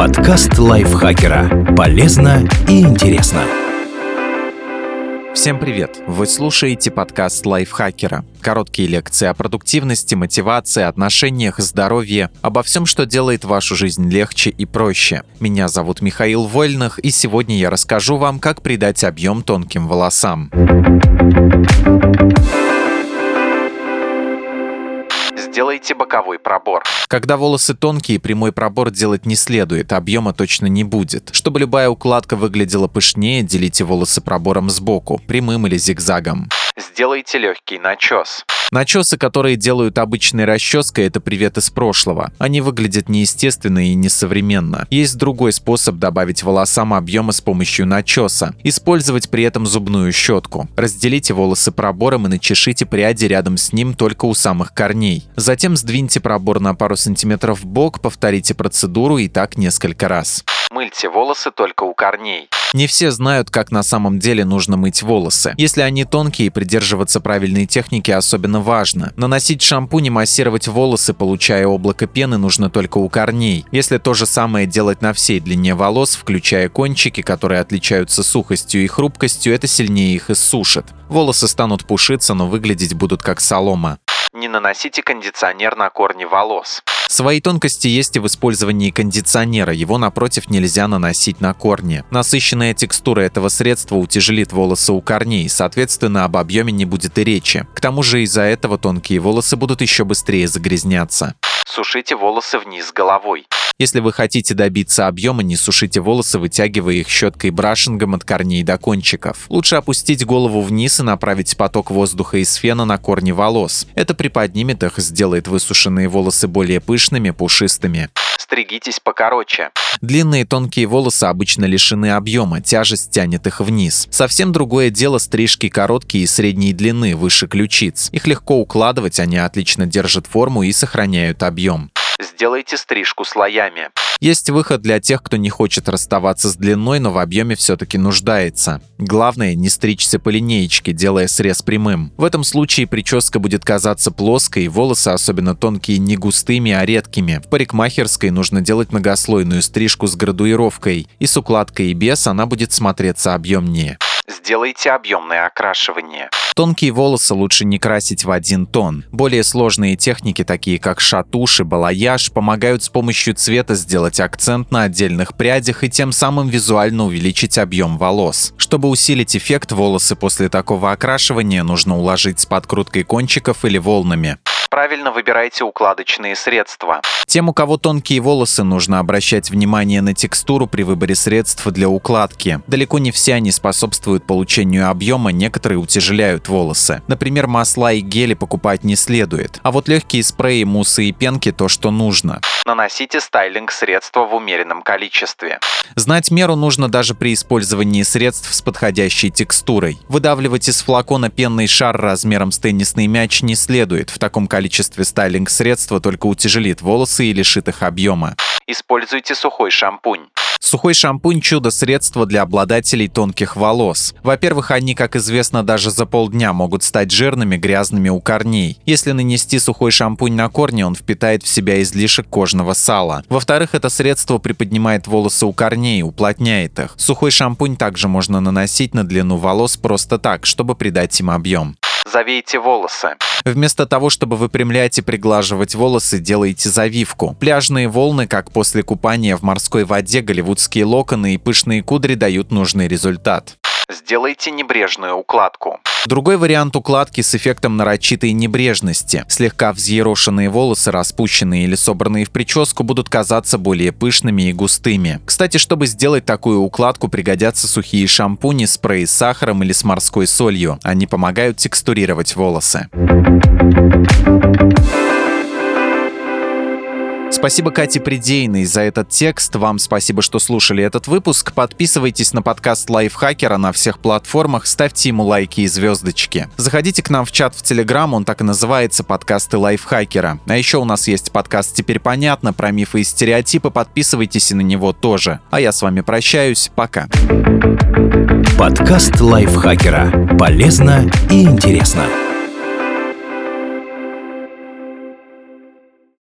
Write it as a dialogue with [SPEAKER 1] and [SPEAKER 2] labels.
[SPEAKER 1] Подкаст лайфхакера. Полезно и интересно.
[SPEAKER 2] Всем привет! Вы слушаете подкаст лайфхакера. Короткие лекции о продуктивности, мотивации, отношениях, здоровье, обо всем, что делает вашу жизнь легче и проще. Меня зовут Михаил Вольных, и сегодня я расскажу вам, как придать объем тонким волосам. Сделайте боковой пробор. Когда волосы тонкие, прямой пробор делать не следует, объема точно не будет. Чтобы любая укладка выглядела пышнее, делите волосы пробором сбоку, прямым или зигзагом. Сделайте легкий начес. Начесы, которые делают обычной расческой, это привет из прошлого. Они выглядят неестественно и несовременно. Есть другой способ добавить волосам объема с помощью начеса. Использовать при этом зубную щетку. Разделите волосы пробором и начешите пряди рядом с ним только у самых корней. Затем сдвиньте пробор на пару сантиметров в бок, повторите процедуру и так несколько раз. Мыльте волосы только у корней. Не все знают, как на самом деле нужно мыть волосы. Если они тонкие, придерживаться правильной техники особенно важно. Наносить шампунь и массировать волосы, получая облако пены, нужно только у корней. Если то же самое делать на всей длине волос, включая кончики, которые отличаются сухостью и хрупкостью, это сильнее их иссушит. Волосы станут пушиться, но выглядеть будут как солома. Не наносите кондиционер на корни волос. Свои тонкости есть и в использовании кондиционера, его напротив нельзя наносить на корни. Насыщенная текстура этого средства утяжелит волосы у корней, соответственно об объеме не будет и речи. К тому же из-за этого тонкие волосы будут еще быстрее загрязняться. Сушите волосы вниз головой. Если вы хотите добиться объема, не сушите волосы, вытягивая их щеткой брашингом от корней до кончиков. Лучше опустить голову вниз и направить поток воздуха из фена на корни волос. Это приподнимет их, сделает высушенные волосы более пышными, пушистыми. Стригитесь покороче. Длинные тонкие волосы обычно лишены объема, тяжесть тянет их вниз. Совсем другое дело стрижки короткие и средней длины, выше ключиц. Их легко укладывать, они отлично держат форму и сохраняют объем. Сделайте стрижку слоями. Есть выход для тех, кто не хочет расставаться с длиной, но в объеме все-таки нуждается. Главное, не стричься по линеечке, делая срез прямым. В этом случае прическа будет казаться плоской, волосы, особенно тонкие, не густыми, а редкими. В парикмахерской нужно делать многослойную стрижку с градуировкой, и с укладкой и без она будет смотреться объемнее. Сделайте объемное окрашивание. Тонкие волосы лучше не красить в один тон. Более сложные техники, такие как шатуш и балаяж, помогают с помощью цвета сделать акцент на отдельных прядях и тем самым визуально увеличить объем волос. Чтобы усилить эффект, волосы после такого окрашивания нужно уложить с подкруткой кончиков или волнами правильно выбирайте укладочные средства. Тем, у кого тонкие волосы, нужно обращать внимание на текстуру при выборе средств для укладки. Далеко не все они способствуют получению объема, некоторые утяжеляют волосы. Например, масла и гели покупать не следует. А вот легкие спреи, муссы и пенки – то, что нужно. Наносите стайлинг-средства в умеренном количестве. Знать меру нужно даже при использовании средств с подходящей текстурой. Выдавливать из флакона пенный шар размером с теннисный мяч не следует. В таком количестве количестве стайлинг-средства только утяжелит волосы и лишит их объема. Используйте сухой шампунь. Сухой шампунь – чудо-средство для обладателей тонких волос. Во-первых, они, как известно, даже за полдня могут стать жирными, грязными у корней. Если нанести сухой шампунь на корни, он впитает в себя излишек кожного сала. Во-вторых, это средство приподнимает волосы у корней, уплотняет их. Сухой шампунь также можно наносить на длину волос просто так, чтобы придать им объем. Завейте волосы. Вместо того, чтобы выпрямлять и приглаживать волосы, делайте завивку. Пляжные волны, как после купания в морской воде, голливудские локоны и пышные кудри дают нужный результат. Сделайте небрежную укладку. Другой вариант укладки с эффектом нарочитой небрежности. Слегка взъерошенные волосы, распущенные или собранные в прическу, будут казаться более пышными и густыми. Кстати, чтобы сделать такую укладку, пригодятся сухие шампуни, спреи с сахаром или с морской солью. Они помогают текстурировать волосы. Спасибо Кате Придейной за этот текст. Вам спасибо, что слушали этот выпуск. Подписывайтесь на подкаст Лайфхакера на всех платформах, ставьте ему лайки и звездочки. Заходите к нам в чат в Телеграм, он так и называется «Подкасты Лайфхакера». А еще у нас есть подкаст «Теперь понятно» про мифы и стереотипы, подписывайтесь и на него тоже. А я с вами прощаюсь, пока.
[SPEAKER 1] Подкаст Лайфхакера. Полезно и интересно.